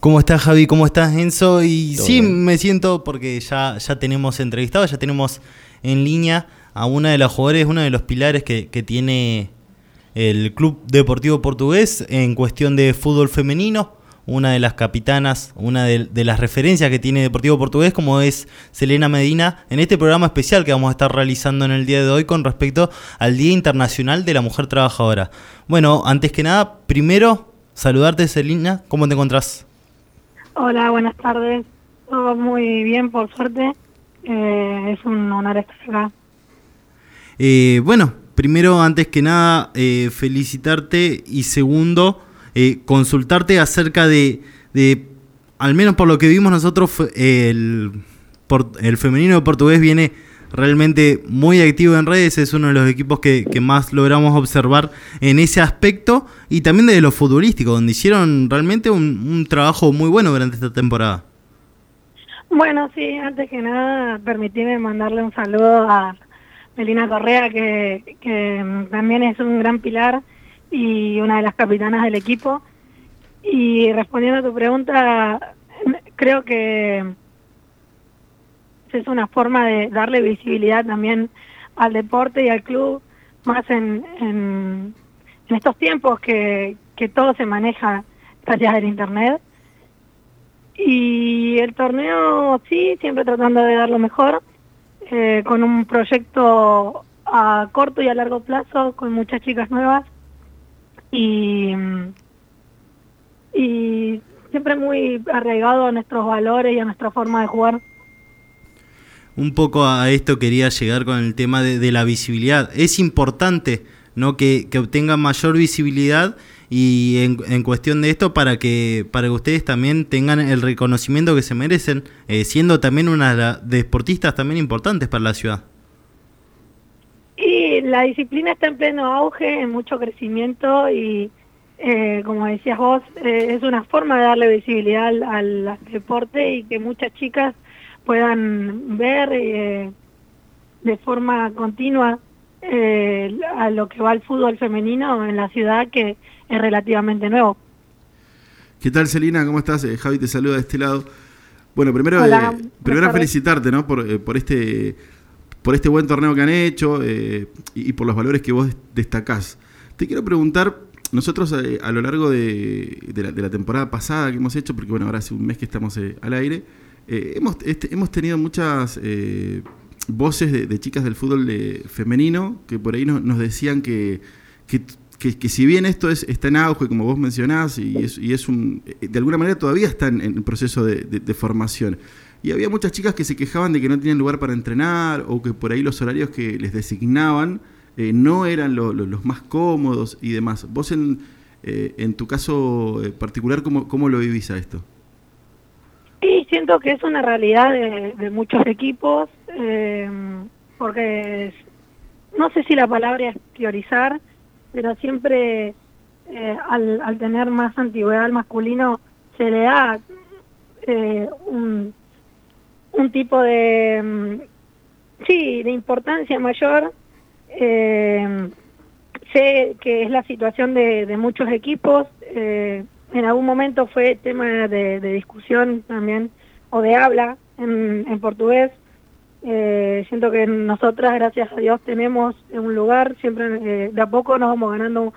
¿Cómo estás Javi? ¿Cómo estás Enzo? Y sí, me siento porque ya, ya tenemos entrevistado, ya tenemos en línea a una de las jugadores, uno de los pilares que, que tiene el Club Deportivo Portugués en cuestión de fútbol femenino, una de las capitanas, una de, las referencias que tiene Deportivo Portugués, como es Selena Medina, en este programa especial que vamos a estar realizando en el día de hoy con respecto al Día Internacional de la Mujer Trabajadora. Bueno, antes que nada, primero, saludarte Selena, ¿cómo te encontrás? Hola, buenas tardes. Todo muy bien, por suerte. Eh, es un honor estar acá. Eh, bueno, primero, antes que nada, eh, felicitarte y segundo, consultarte acerca de, de, al menos por lo que vimos nosotros, el, el femenino portugués viene realmente muy activo en redes, es uno de los equipos que, más logramos observar en ese aspecto y también de lo futbolístico, donde hicieron realmente un, trabajo muy bueno durante esta temporada. Bueno, sí, antes que nada, permitime mandarle un saludo a Melina Correa, que también es un gran pilar y una de las capitanas del equipo. Y respondiendo a tu pregunta, creo que es una forma de darle visibilidad también al deporte y al club, más en, estos tiempos que, que todo se maneja gracias al Internet. Y el torneo, sí, siempre tratando de dar lo mejor, eh, con un proyecto a corto y a largo plazo, con muchas chicas nuevas. Y, y siempre muy arraigado a nuestros valores y a nuestra forma de jugar un poco a esto quería llegar con el tema de, la visibilidad. Es importante ¿no? que, obtenga mayor visibilidad y en, cuestión de esto para que para que ustedes también tengan el reconocimiento que se merecen, eh, siendo también una de deportistas también importantes para la ciudad. Y la disciplina está en pleno auge, en mucho crecimiento y eh, como decías vos, eh, es una forma de darle visibilidad al deporte y que muchas chicas puedan ver eh, de forma continua eh, a lo que va el fútbol femenino en la ciudad que es relativamente nuevo. ¿Qué tal Celina? ¿Cómo estás? Eh, Javi te saluda de este lado. Bueno, primero, primero felicitarte ¿no? por, por, este, por este buen torneo que han hecho y, por los valores que vos destacás. Te quiero preguntar, nosotros a lo largo de, la, de, la, temporada pasada que hemos hecho, porque bueno, ahora hace un mes que estamos al aire, eh, hemos, este, hemos tenido muchas eh, voces de, chicas del fútbol femenino que por ahí nos decían que, que, si bien esto es, está en auge, como vos mencionás, y es, un, eh, de alguna manera todavía está en, el proceso de, formación. Y había muchas chicas que se quejaban de que no tenían lugar para entrenar o que por ahí los horarios que les designaban no eran los más cómodos y demás. Vos en, en tu caso particular, ¿cómo, ¿cómo lo vivís a esto? Siento que es una realidad de, muchos equipos, eh, porque no sé si la palabra es priorizar, pero siempre eh, al, tener más antigüedad al masculino se le da eh, un, un tipo de, mm, sí, de importancia mayor. sé que es la situación de, de muchos equipos en algún momento fue tema de, discusión también, o de habla en, portugués. Eh, siento que nosotras, gracias a Dios, tenemos un lugar, siempre eh, de a poco nos vamos ganando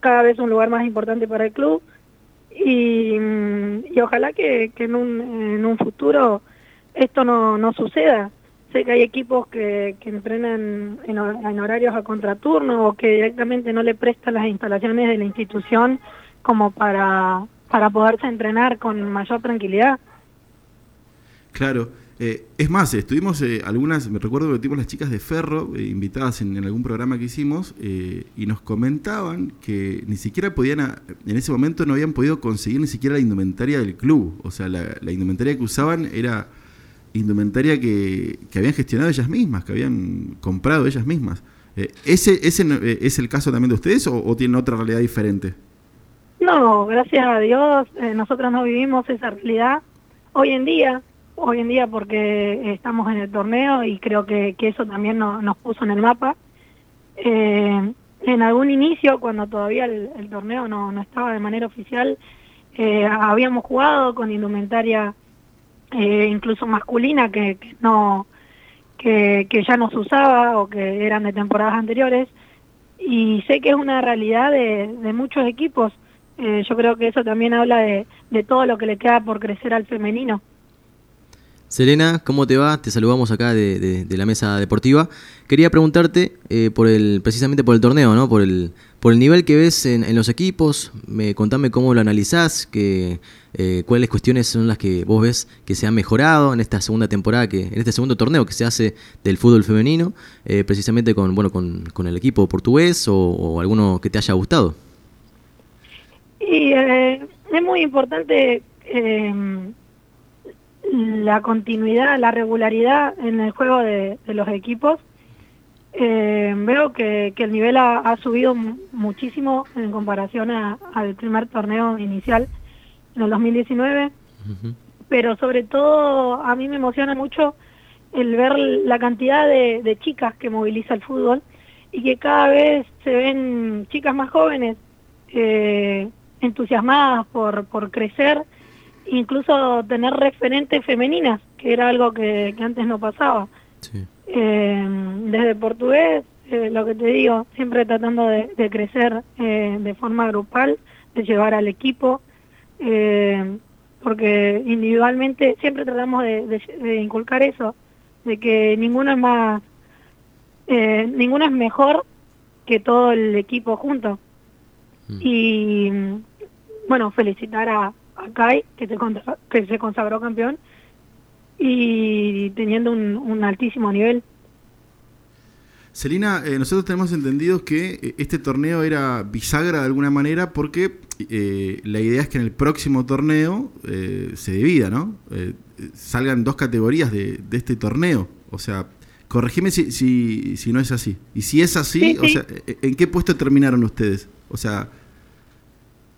cada vez un lugar más importante para el club y, y ojalá que, en, un, en un futuro esto no, no suceda. Sé que hay equipos que, que entrenan en, en horarios a contraturno o que directamente no le prestan las instalaciones de la institución como para, para poderse entrenar con mayor tranquilidad. Claro. Eh, es más, estuvimos eh, algunas, me recuerdo que tuvimos las chicas de Ferro eh, invitadas en, algún programa que hicimos y nos comentaban que ni siquiera podían, en ese momento no habían podido conseguir ni siquiera la indumentaria del club. O sea, la, indumentaria que usaban era indumentaria que, que, habían gestionado ellas mismas, que habían comprado ellas mismas. ¿Ese, ese es el caso también de ustedes o, o tienen otra realidad diferente? No, gracias a Dios, eh, nosotros no vivimos esa realidad hoy en día, hoy en día porque estamos en el torneo y creo que, que eso también nos puso en el mapa. Eh, en algún inicio, cuando todavía el, torneo no, estaba de manera oficial, eh, habíamos jugado con indumentaria eh, incluso masculina que, no que, ya no se usaba o que eran de temporadas anteriores y sé que es una realidad de, muchos equipos. Yo creo que eso también habla de todo lo que le queda por crecer al femenino. Selena, ¿cómo te va? Te saludamos acá de, la mesa deportiva. Quería preguntarte eh, por el, precisamente por el torneo, ¿no? Por el, nivel que ves en, los equipos. Me, contame cómo lo analizás, eh, cuáles cuestiones son las que vos ves que se han mejorado en esta segunda temporada, que en este segundo torneo que se hace del fútbol femenino, eh, precisamente con, bueno, con, el equipo portugués o, alguno que te haya gustado. Y es muy importante la continuidad, la regularidad en el juego de, los equipos. Eh, veo que, el nivel ha, subido muchísimo en comparación al primer torneo inicial en el 2019, pero sobre todo a mí me emociona mucho el ver la cantidad de, chicas que moviliza el fútbol y que cada vez se ven chicas más jóvenes eh, entusiasmadas por, por crecer incluso tener referentes femeninas, que era algo que, antes no pasaba. Eh, desde portugués, eh, lo que te digo, siempre tratando de, crecer eh, de forma grupal, de llevar al equipo, porque individualmente siempre tratamos de, inculcar eso, de que ninguno es más, ninguno es mejor que todo el equipo junto. Mm. Y bueno, felicitar a, Kai, que, que se consagró campeón, y teniendo un, altísimo nivel. Celina, eh, nosotros tenemos entendido que eh, este torneo era bisagra de alguna manera porque eh, la idea es que en el próximo torneo se divida, ¿no? salgan dos categorías de, este torneo. O sea, corregime si, si, si, no es así. Y si es así, o sea, ¿en qué puesto terminaron ustedes? O sea,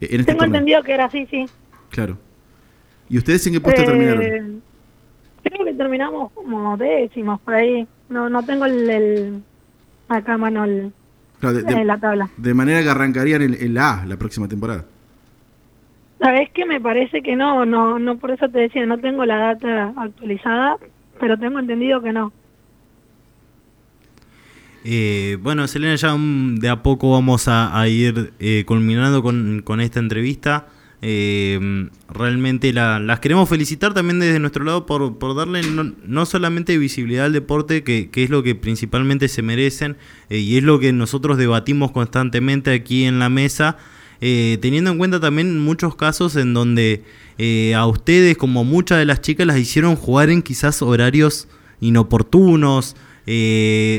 en este Tengo entendido que era así, sí. Claro. ¿Y ustedes en qué puesto terminaron? Eh, creo que terminamos como décimos por ahí. No, no tengo el, acá mano el, de, la tabla. De manera que arrancarían en, la A la próxima temporada. Sabes que me parece que no, no, no por eso te decía, no tengo la data actualizada, pero tengo entendido que no. Eh, bueno, Selena, ya de a poco vamos a, ir eh, culminando con, con esta entrevista. Eh, realmente las queremos felicitar también desde nuestro lado por, por darle no, solamente visibilidad al deporte, que, es lo que principalmente se merecen eh, y es lo que nosotros debatimos constantemente aquí en la mesa, eh, teniendo en cuenta también muchos casos en donde eh, a ustedes, como muchas de las chicas, las hicieron jugar en quizás horarios inoportunos,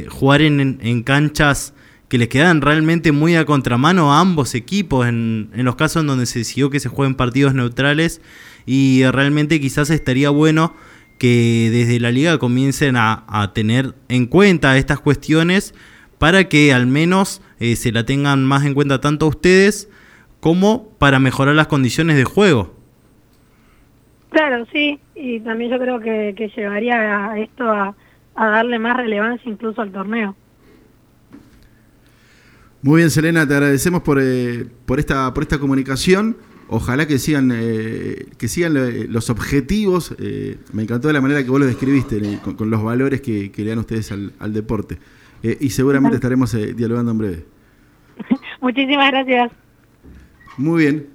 jugar en, en canchas que les quedan realmente muy a contramano a ambos equipos en, los casos en donde se decidió que se jueguen partidos neutrales y realmente quizás estaría bueno que desde la liga comiencen a, tener en cuenta estas cuestiones para que al menos eh, se la tengan más en cuenta tanto ustedes como para mejorar las condiciones de juego. Claro, sí, y también yo creo que, llevaría a esto a darle más relevancia incluso al torneo. Muy bien, Selena, te agradecemos por, eh, por, esta, por esta comunicación. Ojalá que sigan, eh, que sigan eh, los objetivos. me encantó la manera que vos lo describiste, con, los valores que, le dan ustedes al, al deporte. y seguramente estaremos dialogando en breve. Muchísimas gracias. Muy bien.